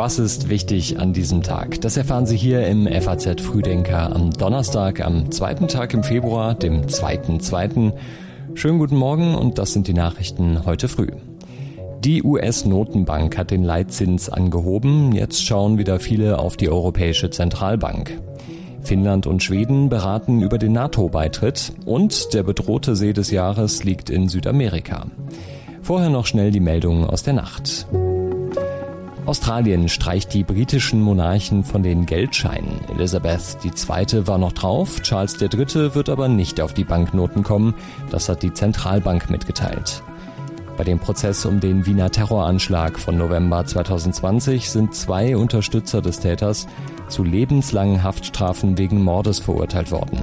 Was ist wichtig an diesem Tag? Das erfahren Sie hier im FAZ Frühdenker am Donnerstag, am zweiten Tag im Februar, dem 2.2. Schönen guten Morgen und das sind die Nachrichten heute früh. Die US-Notenbank hat den Leitzins angehoben. Jetzt schauen wieder viele auf die Europäische Zentralbank. Finnland und Schweden beraten über den NATO-Beitritt und der bedrohte See des Jahres liegt in Südamerika. Vorher noch schnell die Meldungen aus der Nacht. Australien streicht die britischen Monarchen von den Geldscheinen. Elizabeth II. war noch drauf, Charles III. wird aber nicht auf die Banknoten kommen, das hat die Zentralbank mitgeteilt. Bei dem Prozess um den Wiener Terroranschlag von November 2020 sind zwei Unterstützer des Täters zu lebenslangen Haftstrafen wegen Mordes verurteilt worden.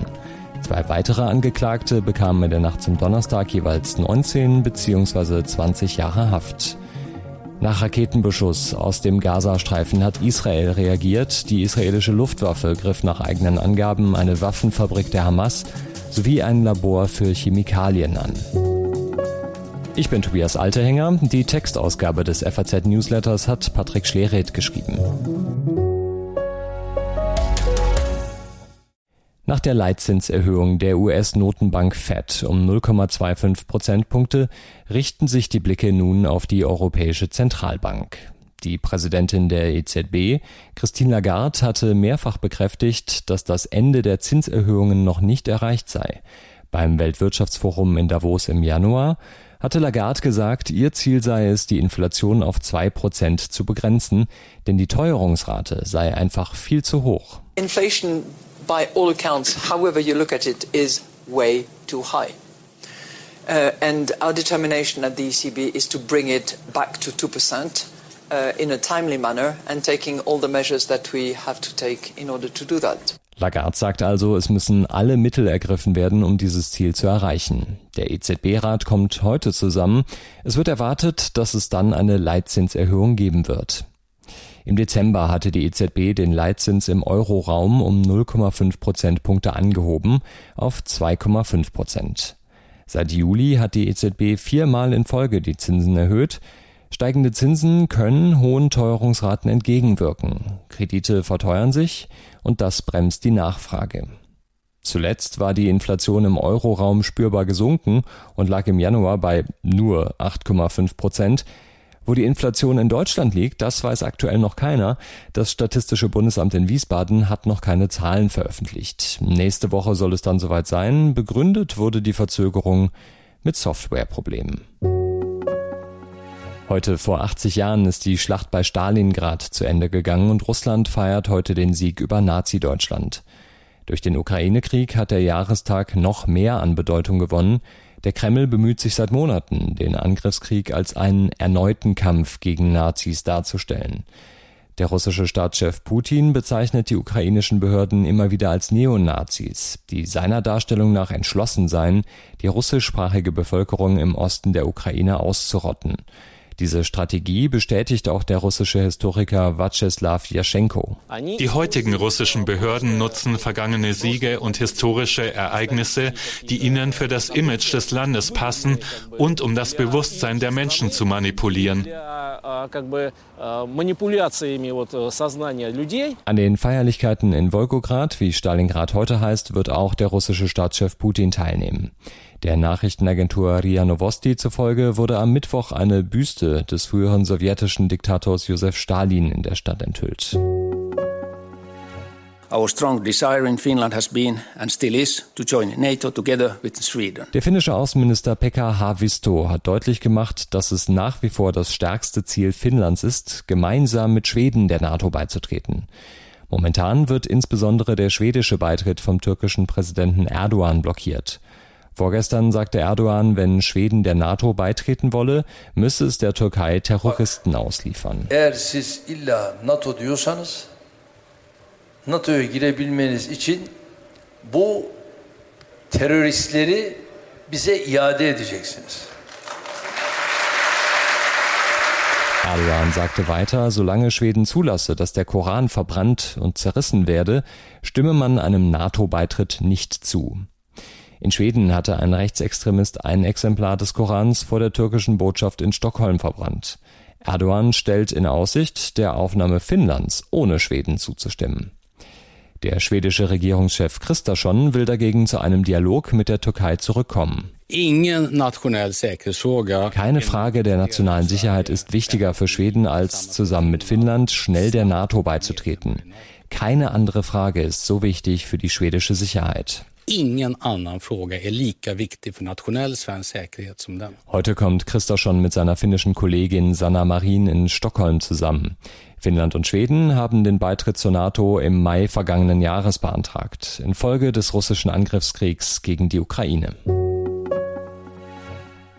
Zwei weitere Angeklagte bekamen in der Nacht zum Donnerstag jeweils 19 bzw. 20 Jahre Haft. Nach Raketenbeschuss aus dem Gazastreifen hat Israel reagiert. Die israelische Luftwaffe griff nach eigenen Angaben eine Waffenfabrik der Hamas sowie ein Labor für Chemikalien an. Ich bin Tobias Alterhänger. Die Textausgabe des FAZ Newsletters hat Patrick Schlereth geschrieben. Nach der Leitzinserhöhung der US-Notenbank Fed um 0,25 Prozentpunkte richten sich die Blicke nun auf die Europäische Zentralbank. Die Präsidentin der EZB, Christine Lagarde, hatte mehrfach bekräftigt, dass das Ende der Zinserhöhungen noch nicht erreicht sei. Beim Weltwirtschaftsforum in Davos im Januar hatte Lagarde gesagt, ihr Ziel sei es, die Inflation auf zwei Prozent zu begrenzen, denn die Teuerungsrate sei einfach viel zu hoch. Inflation by all accounts, however you look at it, is way too high. Uh, and our determination at the ECB is to bring it back to 2% uh, in a timely manner and taking all the measures that we have to take in order to do that. Lagarde sagt also, es müssen alle Mittel ergriffen werden, um dieses Ziel zu erreichen. Der EZB-Rat kommt heute zusammen. Es wird erwartet, dass es dann eine Leitzinserhöhung geben wird. Im Dezember hatte die EZB den Leitzins im Euroraum um 0,5 Prozentpunkte angehoben auf 2,5 Prozent. Seit Juli hat die EZB viermal in Folge die Zinsen erhöht. Steigende Zinsen können hohen Teuerungsraten entgegenwirken. Kredite verteuern sich und das bremst die Nachfrage. Zuletzt war die Inflation im Euroraum spürbar gesunken und lag im Januar bei nur 8,5 Prozent. Wo die Inflation in Deutschland liegt, das weiß aktuell noch keiner. Das Statistische Bundesamt in Wiesbaden hat noch keine Zahlen veröffentlicht. Nächste Woche soll es dann soweit sein. Begründet wurde die Verzögerung mit Softwareproblemen. Heute vor 80 Jahren ist die Schlacht bei Stalingrad zu Ende gegangen und Russland feiert heute den Sieg über Nazi-Deutschland. Durch den Ukraine-Krieg hat der Jahrestag noch mehr an Bedeutung gewonnen. Der Kreml bemüht sich seit Monaten, den Angriffskrieg als einen erneuten Kampf gegen Nazis darzustellen. Der russische Staatschef Putin bezeichnet die ukrainischen Behörden immer wieder als Neonazis, die seiner Darstellung nach entschlossen seien, die russischsprachige Bevölkerung im Osten der Ukraine auszurotten. Diese Strategie bestätigt auch der russische Historiker Vyacheslav Jaschenko. Die heutigen russischen Behörden nutzen vergangene Siege und historische Ereignisse, die ihnen für das Image des Landes passen und um das Bewusstsein der Menschen zu manipulieren. An den Feierlichkeiten in Wolgograd, wie Stalingrad heute heißt, wird auch der russische Staatschef Putin teilnehmen. Der Nachrichtenagentur RIA Novosti zufolge wurde am Mittwoch eine Büste des früheren sowjetischen Diktators Josef Stalin in der Stadt enthüllt. Our strong desire in Finland has been and still is to join NATO together with Sweden. Der finnische Außenminister Pekka Haavisto hat deutlich gemacht, dass es nach wie vor das stärkste Ziel Finnlands ist, gemeinsam mit Schweden der NATO beizutreten. Momentan wird insbesondere der schwedische Beitritt vom türkischen Präsidenten Erdogan blockiert. Vorgestern sagte Erdogan, wenn Schweden der NATO beitreten wolle, müsse es der Türkei Terroristen ausliefern. Eğer siz illa NATO diyorsanız NATO'ya girebilmeniz için bu teröristleri bize iade edeceksiniz. Erdogan sagte weiter, solange Schweden zulasse, dass der Koran verbrannt und zerrissen werde, stimme man einem NATO-Beitritt nicht zu. In Schweden hatte ein Rechtsextremist ein Exemplar des Korans vor der türkischen Botschaft in Stockholm verbrannt. Erdogan stellt in Aussicht, der Aufnahme Finnlands ohne Schweden zuzustimmen. Der schwedische Regierungschef Kristersson will dagegen zu einem Dialog mit der Türkei zurückkommen. Keine Frage der nationalen Sicherheit ist wichtiger für Schweden, als zusammen mit Finnland schnell der NATO beizutreten. Keine andere Frage ist so wichtig für die schwedische Sicherheit. Ingen annan fråga är lika viktig för nationell svensk säkerhet som den. Heute kommt Kristersson mit seiner finnischen Kollegin Sanna Marin in Stockholm zusammen. Finnland und Schweden haben den Beitritt zur NATO im Mai vergangenen Jahres beantragt, infolge des russischen Angriffskriegs gegen die Ukraine.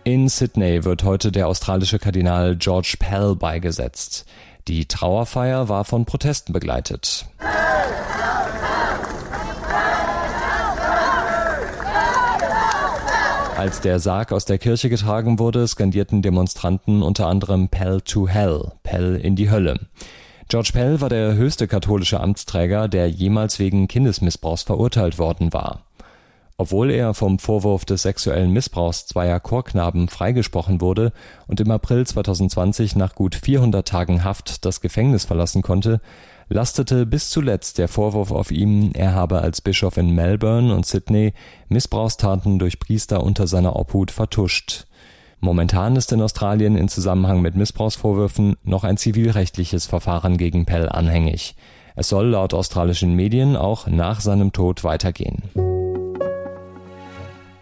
In Sydney wird heute der australische Kardinal George Pell beigesetzt. Die Trauerfeier war von Protesten begleitet. Als der Sarg aus der Kirche getragen wurde, skandierten Demonstranten unter anderem Pell to Hell, Pell in die Hölle. George Pell war der höchste katholische Amtsträger, der jemals wegen Kindesmissbrauchs verurteilt worden war. Obwohl er vom Vorwurf des sexuellen Missbrauchs zweier Chorknaben freigesprochen wurde und im April 2020 nach gut 400 Tagen Haft das Gefängnis verlassen konnte, lastete bis zuletzt der Vorwurf auf ihm, er habe als Bischof in Melbourne und Sydney Missbrauchstaten durch Priester unter seiner Obhut vertuscht. Momentan ist in Australien in Zusammenhang mit Missbrauchsvorwürfen noch ein zivilrechtliches Verfahren gegen Pell anhängig. Es soll laut australischen Medien auch nach seinem Tod weitergehen.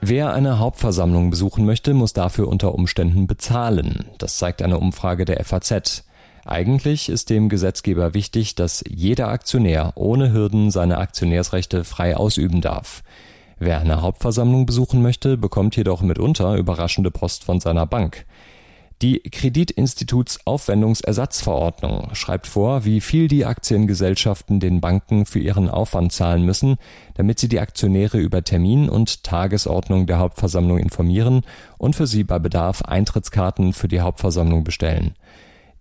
Wer eine Hauptversammlung besuchen möchte, muss dafür unter Umständen bezahlen. Das zeigt eine Umfrage der FAZ. Eigentlich ist dem Gesetzgeber wichtig, dass jeder Aktionär ohne Hürden seine Aktionärsrechte frei ausüben darf. Wer eine Hauptversammlung besuchen möchte, bekommt jedoch mitunter überraschende Post von seiner Bank. Die Kreditinstitutsaufwendungsersatzverordnung schreibt vor, wie viel die Aktiengesellschaften den Banken für ihren Aufwand zahlen müssen, damit sie die Aktionäre über Termin und Tagesordnung der Hauptversammlung informieren und für sie bei Bedarf Eintrittskarten für die Hauptversammlung bestellen.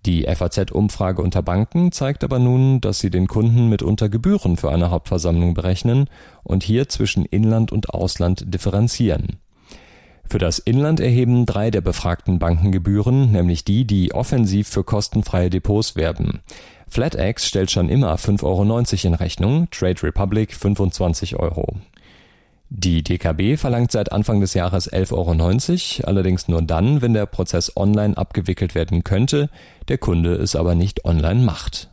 Die FAZ-Umfrage unter Banken zeigt aber nun, dass sie den Kunden mitunter Gebühren für eine Hauptversammlung berechnen und hier zwischen Inland und Ausland differenzieren. Für das Inland erheben drei der befragten Banken Gebühren, nämlich die, die offensiv für kostenfreie Depots werben. FlatEx stellt schon immer 5,90 Euro in Rechnung, Trade Republic 25 Euro. Die DKB verlangt seit Anfang des Jahres 11,90 Euro, allerdings nur dann, wenn der Prozess online abgewickelt werden könnte, der Kunde es aber nicht online macht.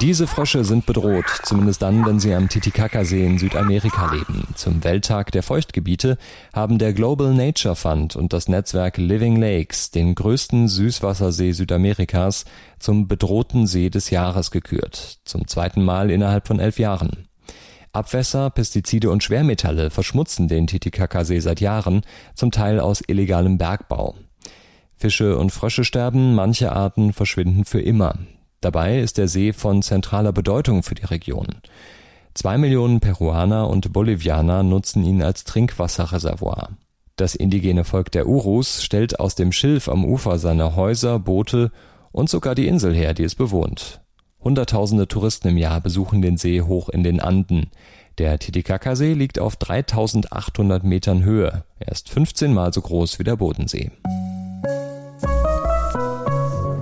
Diese Frösche sind bedroht, zumindest dann, wenn sie am Titicacasee in Südamerika leben. Zum Welttag der Feuchtgebiete haben der Global Nature Fund und das Netzwerk Living Lakes den größten Süßwassersee Südamerikas zum bedrohten See des Jahres gekürt, zum zweiten Mal innerhalb von elf Jahren. Abwässer, Pestizide und Schwermetalle verschmutzen den Titicacasee seit Jahren, zum Teil aus illegalem Bergbau. Fische und Frösche sterben, manche Arten verschwinden für immer. Dabei ist der See von zentraler Bedeutung für die Region. Zwei Millionen Peruaner und Bolivianer nutzen ihn als Trinkwasserreservoir. Das indigene Volk der Urus stellt aus dem Schilf am Ufer seine Häuser, Boote und sogar die Insel her, die es bewohnt. Hunderttausende Touristen im Jahr besuchen den See hoch in den Anden. Der Titicacasee liegt auf 3800 Metern Höhe. Er ist 15 mal so groß wie der Bodensee.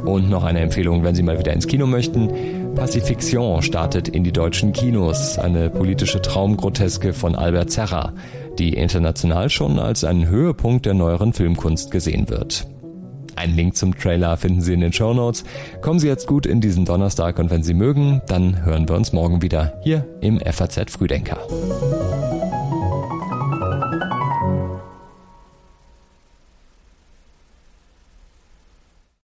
Und noch eine Empfehlung, wenn Sie mal wieder ins Kino möchten. Pacifiction startet in die deutschen Kinos, eine politische Traumgroteske von Albert Serra, die international schon als ein Höhepunkt der neueren Filmkunst gesehen wird. Einen Link zum Trailer finden Sie in den Show Notes. Kommen Sie jetzt gut in diesen Donnerstag und wenn Sie mögen, dann hören wir uns morgen wieder hier im FAZ Frühdenker.